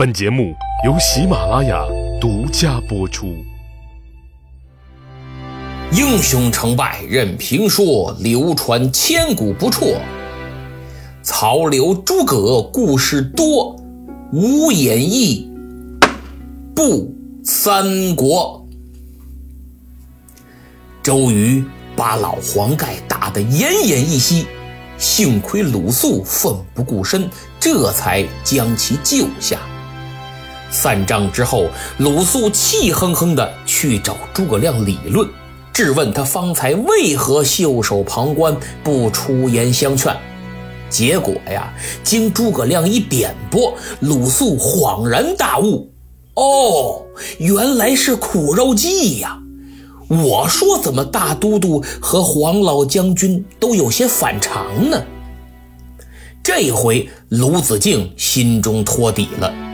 本节目由喜马拉雅独家播出。英雄成败任评说，流传千古不辍。曹刘诸葛故事多，无演义不三国。周瑜把老黄盖打得奄奄一息，幸亏鲁肃奋不顾身，这才将其救下。散帐之后，鲁肃气哼哼地去找诸葛亮理论，质问他方才为何袖手旁观，不出言相劝。结果呀，经诸葛亮一点拨，鲁肃恍然大悟：哦，原来是苦肉计呀！我说怎么大都督和黄老将军都有些反常呢？这回鲁子敬心中托底了。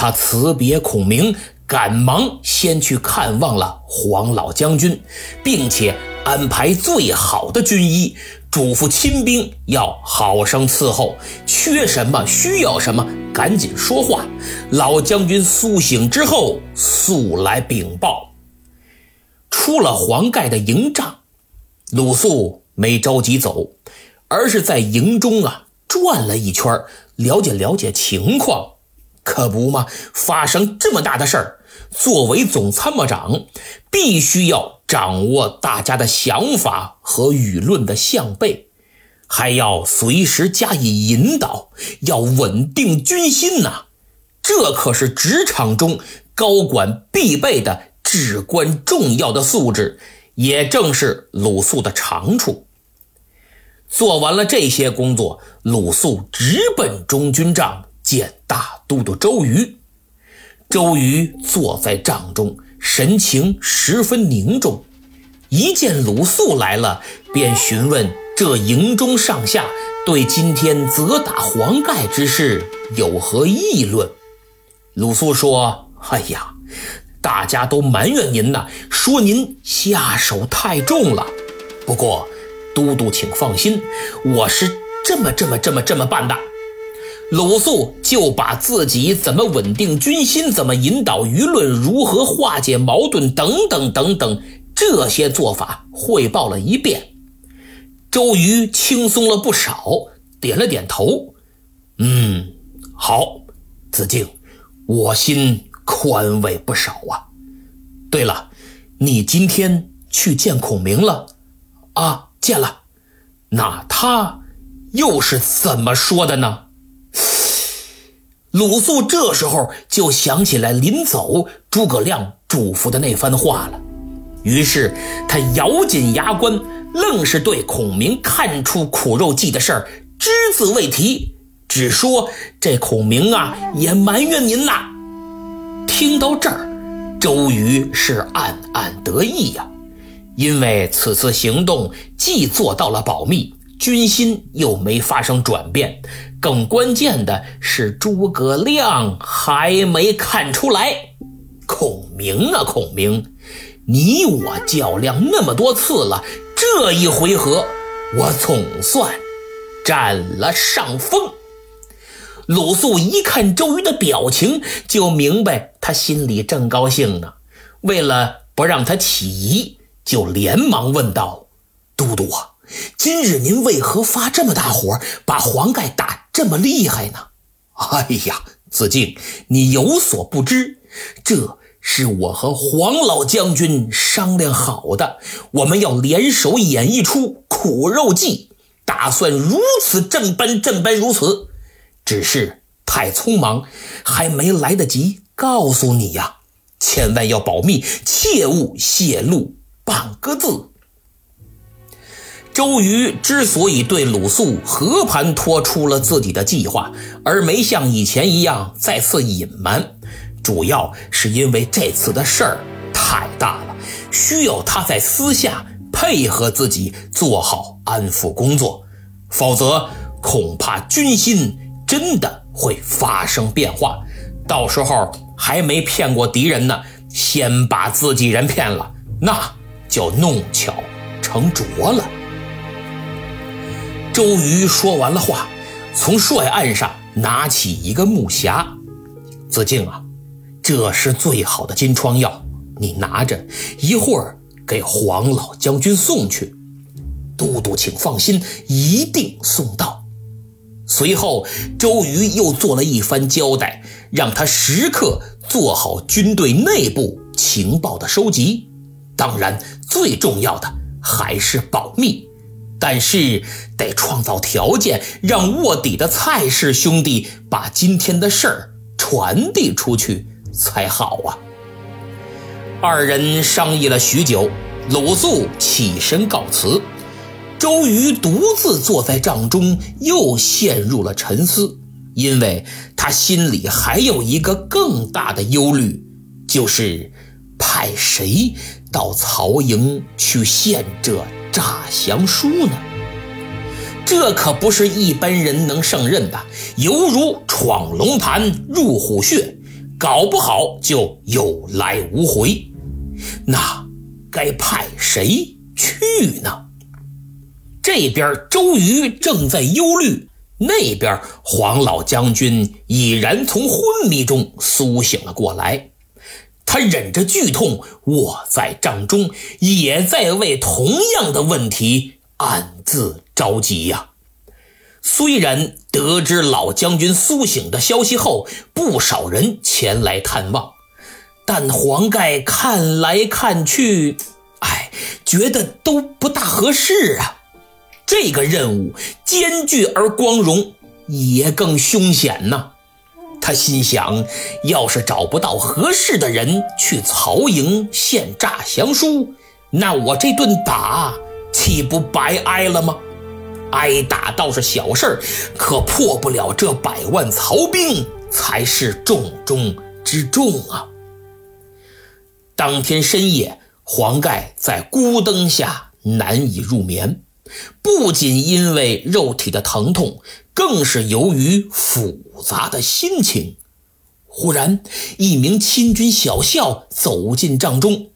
他辞别孔明，赶忙先去看望了黄老将军，并且安排最好的军医，嘱咐亲兵要好生伺候，缺什么需要什么，赶紧说话。老将军苏醒之后，速来禀报。出了黄盖的营帐，鲁肃没着急走，而是在营中啊转了一圈，了解了解情况。可不嘛！发生这么大的事儿，作为总参谋长，必须要掌握大家的想法和舆论的向背，还要随时加以引导，要稳定军心呐。这可是职场中高管必备的至关重要的素质，也正是鲁肃的长处。做完了这些工作，鲁肃直奔中军帐。见大都督周瑜，周瑜坐在帐中，神情十分凝重。一见鲁肃来了，便询问这营中上下对今天责打黄盖之事有何议论。鲁肃说：“哎呀，大家都埋怨您呐，说您下手太重了。不过，都督请放心，我是这么这么这么这么办的。”鲁肃就把自己怎么稳定军心、怎么引导舆论、如何化解矛盾等等等等这些做法汇报了一遍。周瑜轻松了不少，点了点头：“嗯，好，子敬，我心宽慰不少啊。对了，你今天去见孔明了？啊，见了。那他又是怎么说的呢？”鲁肃这时候就想起来临走诸葛亮嘱咐的那番话了，于是他咬紧牙关，愣是对孔明看出苦肉计的事儿只字未提，只说这孔明啊也埋怨您呐。听到这儿，周瑜是暗暗得意呀，因为此次行动既做到了保密。军心又没发生转变，更关键的是诸葛亮还没看出来。孔明啊，孔明，你我较量那么多次了，这一回合我总算占了上风。鲁肃一看周瑜的表情，就明白他心里正高兴呢。为了不让他起疑，就连忙问道：“都督啊。”今日您为何发这么大火，把黄盖打这么厉害呢？哎呀，子敬，你有所不知，这是我和黄老将军商量好的，我们要联手演绎出苦肉计，打算如此这般这般如此，只是太匆忙，还没来得及告诉你呀，千万要保密，切勿泄露半个字。周瑜之所以对鲁肃和盘托出了自己的计划，而没像以前一样再次隐瞒，主要是因为这次的事儿太大了，需要他在私下配合自己做好安抚工作，否则恐怕军心真的会发生变化，到时候还没骗过敌人呢，先把自己人骗了，那就弄巧成拙了。周瑜说完了话，从帅案上拿起一个木匣，子敬啊，这是最好的金疮药，你拿着，一会儿给黄老将军送去。都督，请放心，一定送到。随后，周瑜又做了一番交代，让他时刻做好军队内部情报的收集。当然，最重要的还是保密，但是得创造条件，让卧底的蔡氏兄弟把今天的事儿传递出去才好啊。二人商议了许久，鲁肃起身告辞。周瑜独自坐在帐中，又陷入了沉思，因为他心里还有一个更大的忧虑，就是派谁到曹营去献这诈降书呢？这可不是一般人能胜任的，犹如闯龙潭入虎穴，搞不好就有来无回。那该派谁去呢？这边周瑜正在忧虑，那边黄老将军已然从昏迷中苏醒了过来。他忍着剧痛卧在帐中，也在为同样的问题暗自着急呀。虽然得知老将军苏醒的消息后，不少人前来探望，但黄盖看来看去，哎，觉得都不大合适啊。这个任务艰巨而光荣，也更凶险呐。他心想，要是找不到合适的人去曹营献诈降书，那我这顿打岂不白挨了吗？挨打倒是小事可破不了这百万曹兵才是重中之重啊。当天深夜，黄盖在孤灯下难以入眠。不仅因为肉体的疼痛，更是由于复杂的心情。忽然，一名亲军小校走进帐中，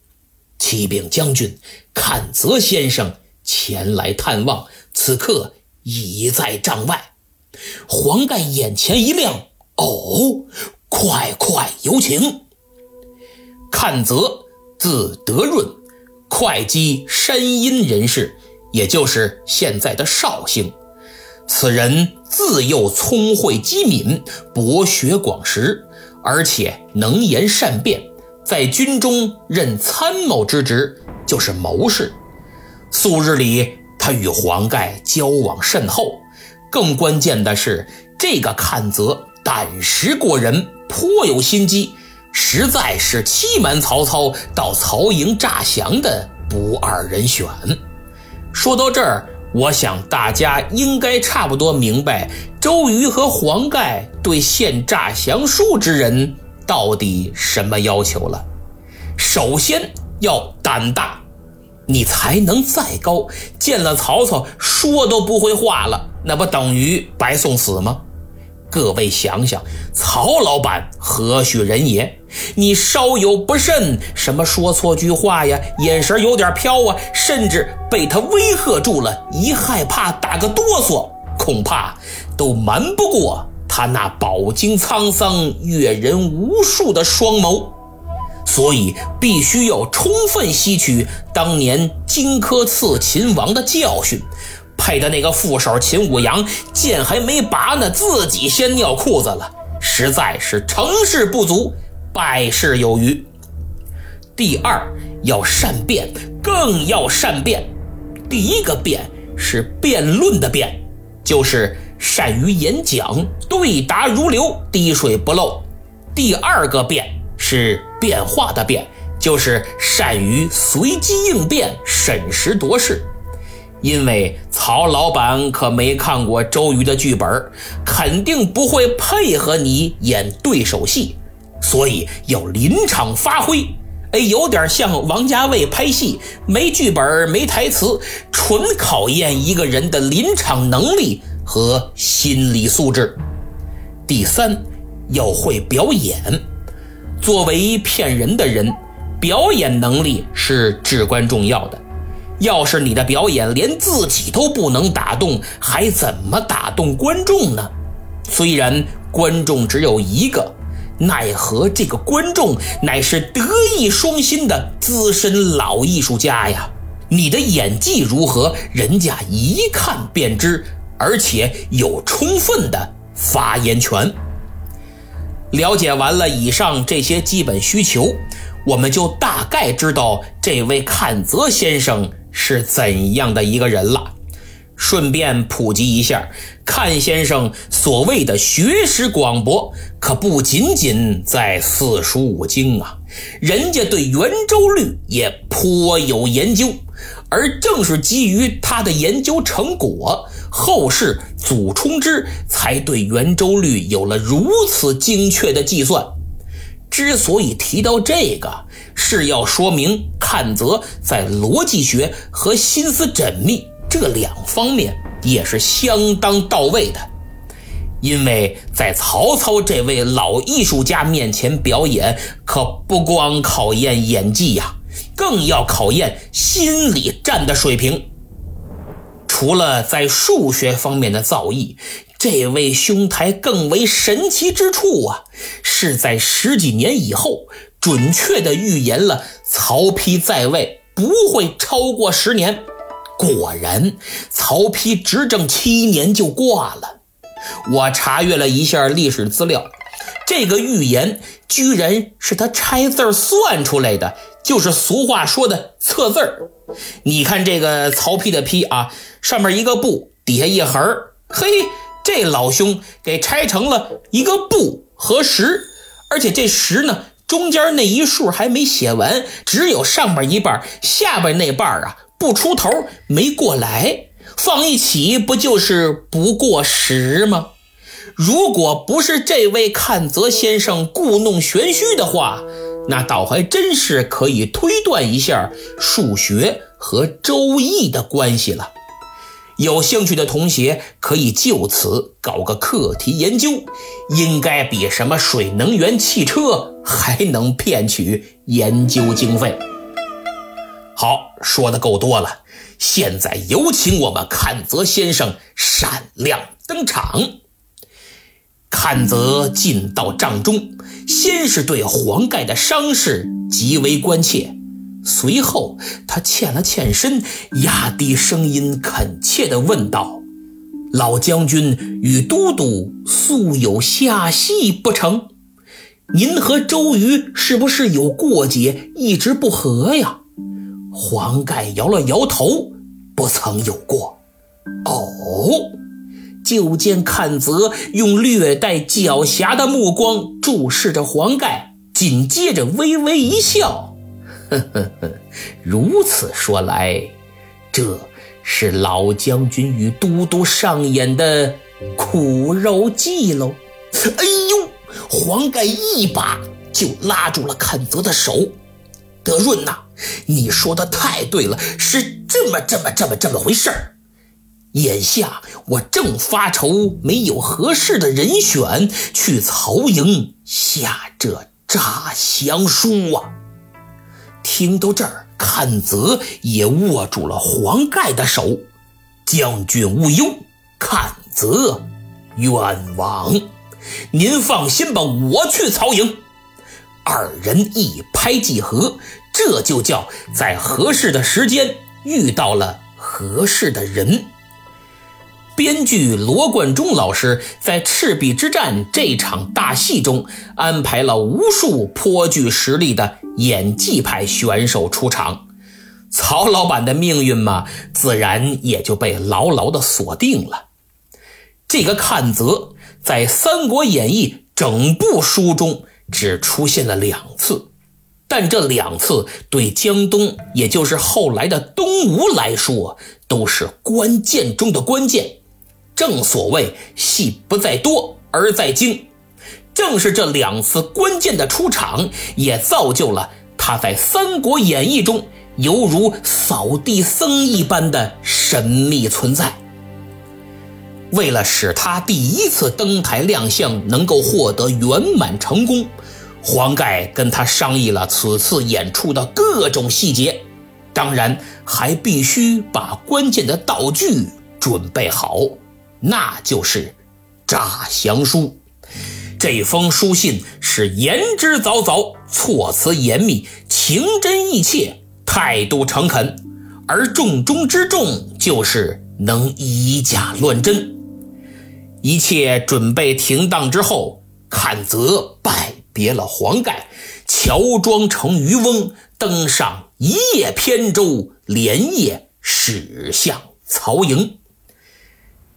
启禀将军，阚泽先生前来探望，此刻已在帐外。黄盖眼前一亮，哦，快快有请。阚泽，字德润，会稽山阴人士。也就是现在的绍兴，此人自幼聪慧机敏，博学广识，而且能言善辩，在军中任参谋之职，就是谋士。素日里，他与黄盖交往甚厚。更关键的是，这个阚泽胆识过人，颇有心机，实在是欺瞒曹操到曹营诈降的不二人选。说到这儿，我想大家应该差不多明白周瑜和黄盖对献诈降书之人到底什么要求了。首先要胆大，你才能再高，见了曹操说都不会话了，那不等于白送死吗？各位想想，曹老板何许人也？你稍有不慎，什么说错句话呀，眼神有点飘啊，甚至被他威吓住了，一害怕打个哆嗦，恐怕都瞒不过他那饱经沧桑、阅人无数的双眸。所以，必须要充分吸取当年荆轲刺秦王的教训。配的那个副手秦舞阳，剑还没拔呢，自己先尿裤子了，实在是成事不足，败事有余。第二，要善辩，更要善辩。第一个辩是辩论的辩，就是善于演讲，对答如流，滴水不漏。第二个辩是变化的辩，就是善于随机应变，审时度势。因为曹老板可没看过周瑜的剧本，肯定不会配合你演对手戏，所以要临场发挥。哎，有点像王家卫拍戏，没剧本、没台词，纯考验一个人的临场能力和心理素质。第三，要会表演。作为骗人的人，表演能力是至关重要的。要是你的表演连自己都不能打动，还怎么打动观众呢？虽然观众只有一个，奈何这个观众乃是德艺双馨的资深老艺术家呀！你的演技如何，人家一看便知，而且有充分的发言权。了解完了以上这些基本需求，我们就大概知道这位阚泽先生是怎样的一个人了。顺便普及一下，看先生所谓的学识广博，可不仅仅在四书五经啊，人家对圆周率也颇有研究。而正是基于他的研究成果，后世祖冲之才对圆周率有了如此精确的计算。之所以提到这个，是要说明阚泽在逻辑学和心思缜密。这两方面也是相当到位的，因为在曹操这位老艺术家面前表演，可不光考验演技呀，更要考验心理战的水平。除了在数学方面的造诣，这位兄台更为神奇之处啊，是在十几年以后，准确的预言了曹丕在位不会超过十年。果然，曹丕执政七年就挂了。我查阅了一下历史资料，这个预言居然是他拆字算出来的，就是俗话说的测字儿。你看这个曹丕的丕啊，上面一个不，底下一横儿嘿，这老兄给拆成了一个不和十，而且这十呢，中间那一竖还没写完，只有上边一半，下边那半啊。不出头没过来，放一起不就是不过十吗？如果不是这位看泽先生故弄玄虚的话，那倒还真是可以推断一下数学和周易的关系了。有兴趣的同学可以就此搞个课题研究，应该比什么水能源汽车还能骗取研究经费。好，说的够多了，现在有请我们阚泽先生闪亮登场。阚泽进到帐中，先是对黄盖的伤势极为关切，随后他欠了欠身，压低声音恳切地问道：“老将军与都督素有下戏不成？您和周瑜是不是有过节，一直不和呀？”黄盖摇了摇头，不曾有过。哦，就见阚泽用略带狡黠的目光注视着黄盖，紧接着微微一笑：“呵呵呵，如此说来，这是老将军与都督上演的苦肉计喽。”哎，黄盖一把就拉住了阚泽的手。德润呐，你说的太对了，是这么这么这么这么回事儿。眼下我正发愁没有合适的人选去曹营下这诈降书啊。听到这儿，阚泽也握住了黄盖的手。将军勿忧，阚泽愿往，您放心吧，我去曹营。二人一拍即合，这就叫在合适的时间遇到了合适的人。编剧罗贯中老师在赤壁之战这场大戏中安排了无数颇具实力的演技派选手出场，曹老板的命运嘛，自然也就被牢牢的锁定了。这个阚泽在《三国演义》整部书中。只出现了两次，但这两次对江东，也就是后来的东吴来说，都是关键中的关键。正所谓戏不在多而在精，正是这两次关键的出场，也造就了他在《三国演义》中犹如扫地僧一般的神秘存在。为了使他第一次登台亮相能够获得圆满成功，黄盖跟他商议了此次演出的各种细节，当然还必须把关键的道具准备好，那就是诈降书。这封书信是言之凿凿，措辞严密，情真意切，态度诚恳，而重中之重就是能以假乱真。一切准备停当之后，阚泽拜别了黄盖，乔装成渔翁，登上一叶扁舟，连夜驶向曹营。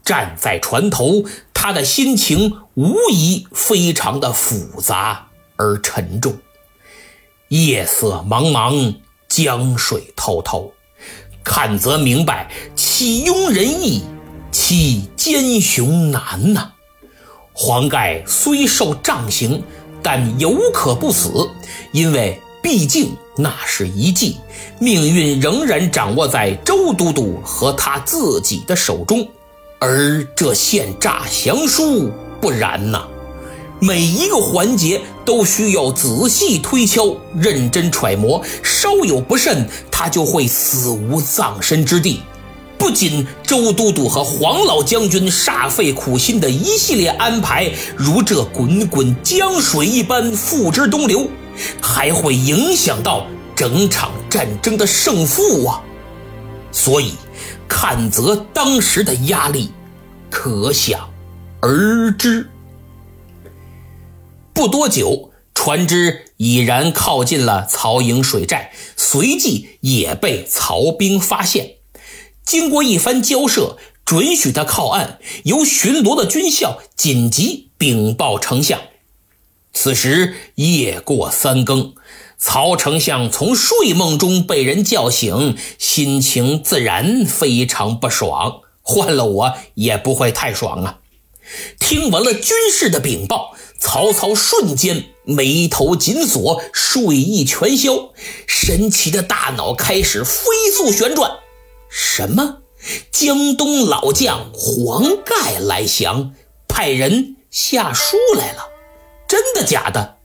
站在船头，他的心情无疑非常的复杂而沉重。夜色茫茫，江水滔滔，阚泽明白岂庸人意，其奸雄难呐。黄盖虽受杖刑，但犹可不死，因为毕竟那是一计，命运仍然掌握在周都督和他自己的手中。而这献诈降书不然呐，每一个环节都需要仔细推敲、认真揣摩，稍有不慎，他就会死无葬身之地。不仅周都督和黄老将军煞费苦心的一系列安排如这滚滚江水一般付之东流，还会影响到整场战争的胜负啊！所以。阚泽当时的压力，可想而知。不多久，船只已然靠近了曹营水寨，随即也被曹兵发现。经过一番交涉，准许他靠岸，由巡逻的军校紧急禀报丞相。此时夜过三更。曹丞相从睡梦中被人叫醒，心情自然非常不爽。换了我也不会太爽啊！听完了军事的禀报，曹操瞬间眉头紧锁，睡意全消，神奇的大脑开始飞速旋转。什么？江东老将黄盖来降，派人下书来了？真的假的？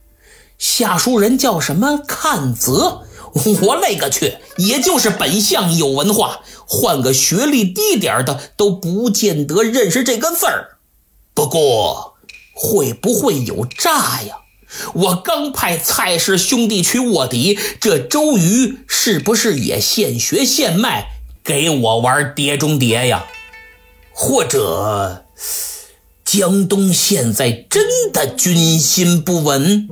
下书人叫什么？阚泽。我勒个去！也就是本相有文化，换个学历低点的都不见得认识这个字儿。不过，会不会有诈呀？我刚派蔡氏兄弟去卧底，这周瑜是不是也现学现卖，给我玩碟中谍呀？或者？江东现在真的军心不稳，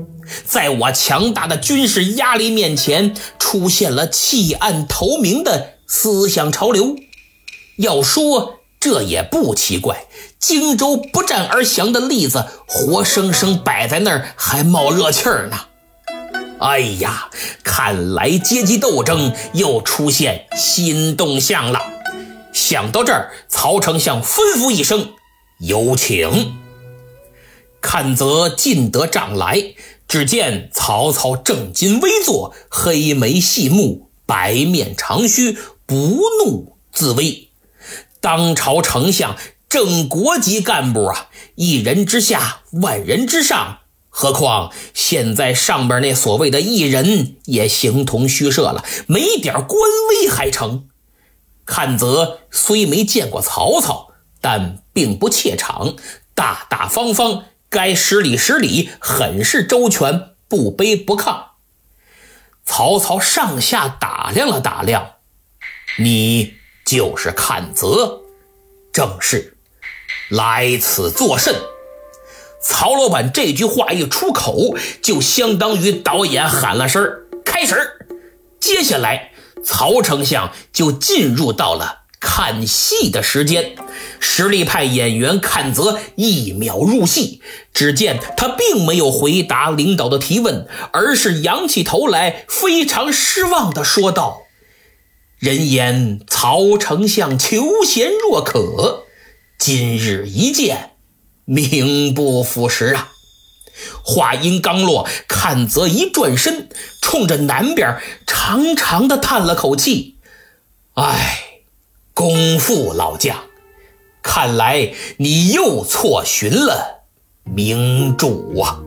在我强大的军事压力面前，出现了弃暗投明的思想潮流。要说这也不奇怪，荆州不战而降的例子活生生摆在那儿，还冒热气儿呢。哎呀，看来阶级斗争又出现新动向了。想到这儿，曹丞相吩咐一声。有请。看，则进得帐来，只见曹操正襟危坐，黑眉细目，白面长须，不怒自威。当朝丞相，正国级干部啊，一人之下，万人之上。何况现在上边那所谓的一人也形同虚设了，没点官威还成。阚泽虽没见过曹操。但并不怯场，大大方方，该施礼施礼，很是周全，不卑不亢。曹操上下打量了打量，你就是阚泽，正是。来此作甚？曹老板这句话一出口，就相当于导演喊了声开始”。接下来，曹丞相就进入到了。看戏的时间，实力派演员阚泽一秒入戏。只见他并没有回答领导的提问，而是仰起头来，非常失望地说道：“人言曹丞相求贤若渴，今日一见，名不副实啊！”话音刚落，阚泽一转身，冲着南边长长的叹了口气：“唉。”功夫老将，看来你又错寻了明主啊！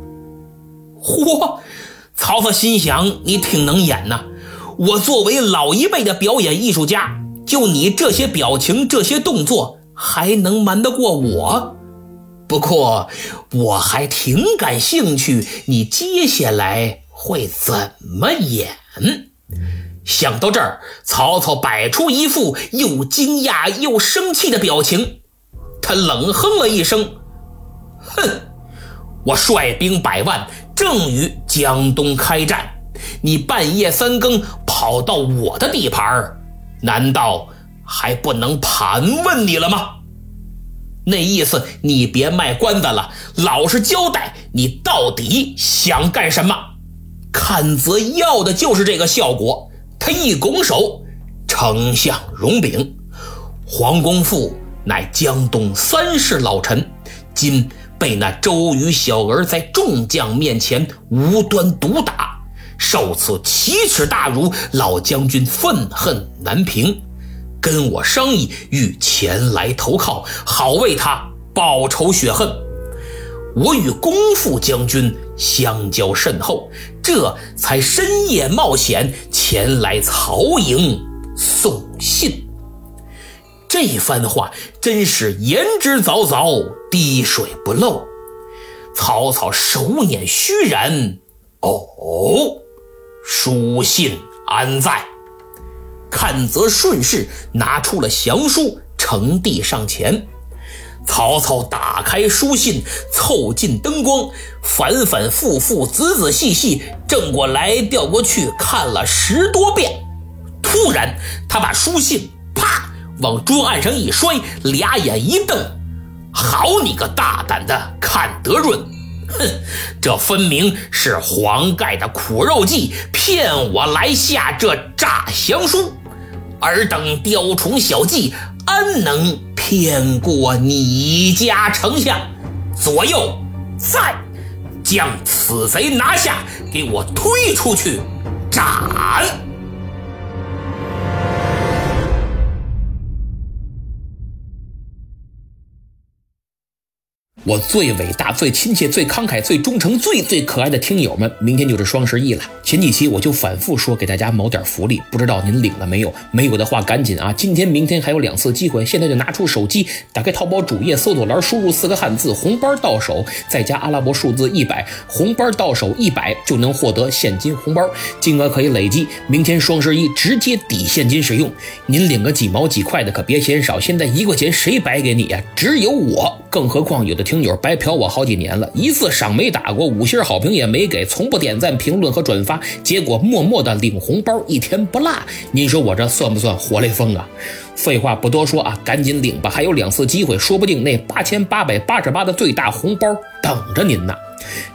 嚯，曹操心想：你挺能演呐！我作为老一辈的表演艺术家，就你这些表情、这些动作，还能瞒得过我？不过我还挺感兴趣，你接下来会怎么演？想到这儿，曹操摆出一副又惊讶又生气的表情，他冷哼了一声：“哼，我率兵百万，正与江东开战，你半夜三更跑到我的地盘，难道还不能盘问你了吗？那意思，你别卖关子了，老实交代，你到底想干什么？阚泽要的就是这个效果。”他一拱手，丞相容禀，黄公父乃江东三世老臣，今被那周瑜小儿在众将面前无端毒打，受此奇耻大辱，老将军愤恨难平，跟我商议，欲前来投靠，好为他报仇雪恨。我与公父将军相交甚厚，这才深夜冒险前来曹营送信。这番话真是言之凿凿，滴水不漏。曹操手捻虚然，哦，书信安在？看则顺势拿出了降书，呈递上前。曹操打开书信，凑近灯光，反反复复、仔仔细细，正过来调过去看了十多遍。突然，他把书信啪往桌案上一摔，俩眼一瞪：“好你个大胆的阚德润！哼，这分明是黄盖的苦肉计，骗我来下这诈降书。尔等雕虫小技，安能？”骗过你家丞相，左右在，将此贼拿下，给我推出去斩。我最伟大、最亲切、最慷慨、最忠诚、最最可爱的听友们，明天就是双十一了。前几期我就反复说给大家谋点福利，不知道您领了没有？没有的话赶紧啊！今天、明天还有两次机会，现在就拿出手机，打开淘宝主页搜索栏，输入四个汉字“红包到手”，再加阿拉伯数字一百，红包到手一百就能获得现金红包，金额可以累积。明天双十一直接抵现金使用，您领个几毛几块的可别嫌少，现在一块钱谁白给你呀？只有我，更何况有的听。听友白嫖我好几年了，一次赏没打过，五星好评也没给，从不点赞、评论和转发，结果默默的领红包，一天不落。您说我这算不算活雷锋啊？废话不多说啊，赶紧领吧，还有两次机会，说不定那八千八百八十八的最大红包等着您呢。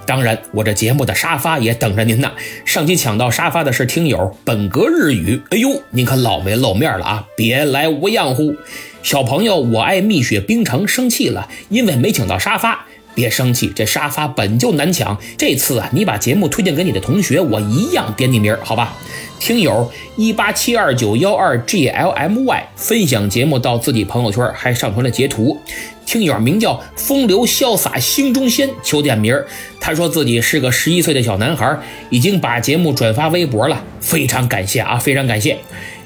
当然，我这节目的沙发也等着您呢。上期抢到沙发的是听友本格日语，哎呦，您可老没露面了啊！别来无恙乎。小朋友，我爱蜜雪冰城，生气了，因为没抢到沙发。别生气，这沙发本就难抢。这次啊，你把节目推荐给你的同学，我一样点你名好吧？听友一八七二九幺二 G L M Y 分享节目到自己朋友圈，还上传了截图。听友名叫风流潇洒心中仙，求点名他说自己是个十一岁的小男孩，已经把节目转发微博了，非常感谢啊，非常感谢。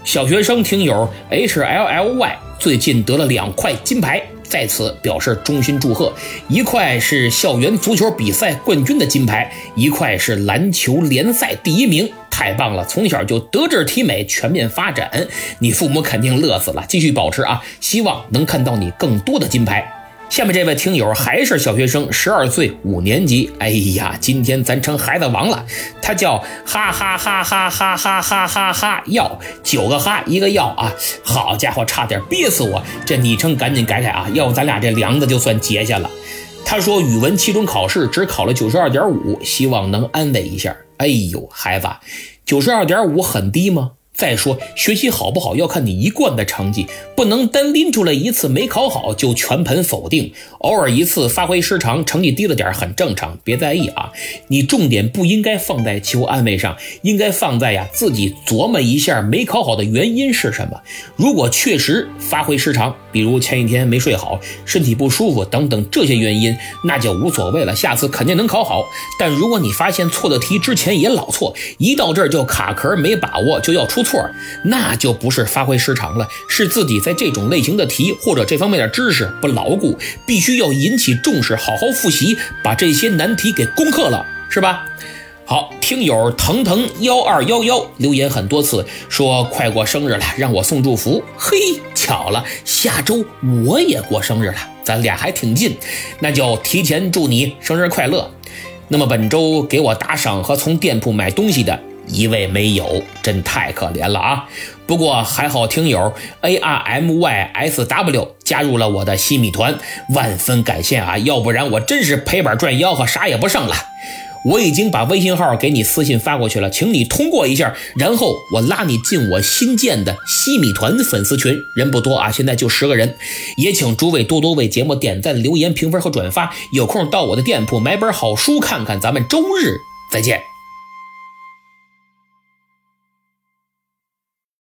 小学生听友 H L L Y 最近得了两块金牌，在此表示衷心祝贺。一块是校园足球比赛冠军的金牌，一块是篮球联赛第一名，太棒了！从小就德智体美全面发展，你父母肯定乐死了。继续保持啊，希望能看到你更多的金牌。下面这位听友还是小学生，十二岁，五年级。哎呀，今天咱成孩子王了。他叫哈哈哈哈哈哈哈哈哈要九个哈一个要啊！好家伙，差点憋死我！这昵称赶紧改改啊，要不咱俩这梁子就算结下了。他说语文期中考试只考了九十二点五，希望能安慰一下。哎呦，孩子，九十二点五很低吗？再说学习好不好要看你一贯的成绩，不能单拎出来一次没考好就全盘否定。偶尔一次发挥失常，成绩低了点很正常，别在意啊。你重点不应该放在求安慰上，应该放在呀自己琢磨一下没考好的原因是什么。如果确实发挥失常，比如前一天没睡好、身体不舒服等等这些原因，那就无所谓了，下次肯定能考好。但如果你发现错的题之前也老错，一到这儿就卡壳没把握就要出错，那就不是发挥失常了，是自己在这种类型的题或者这方面的知识不牢固，必须要引起重视，好好复习，把这些难题给攻克了，是吧？好，听友腾腾幺二幺幺留言很多次，说快过生日了，让我送祝福。嘿，巧了，下周我也过生日了，咱俩还挺近，那就提前祝你生日快乐。那么本周给我打赏和从店铺买东西的一位没有，真太可怜了啊！不过还好，听友 A R M Y S W 加入了我的新米团，万分感谢啊！要不然我真是赔本赚吆喝，啥也不剩了。我已经把微信号给你私信发过去了，请你通过一下，然后我拉你进我新建的西米团粉丝群，人不多啊，现在就十个人。也请诸位多多为节目点赞、留言、评分和转发。有空到我的店铺买本好书看看。咱们周日再见。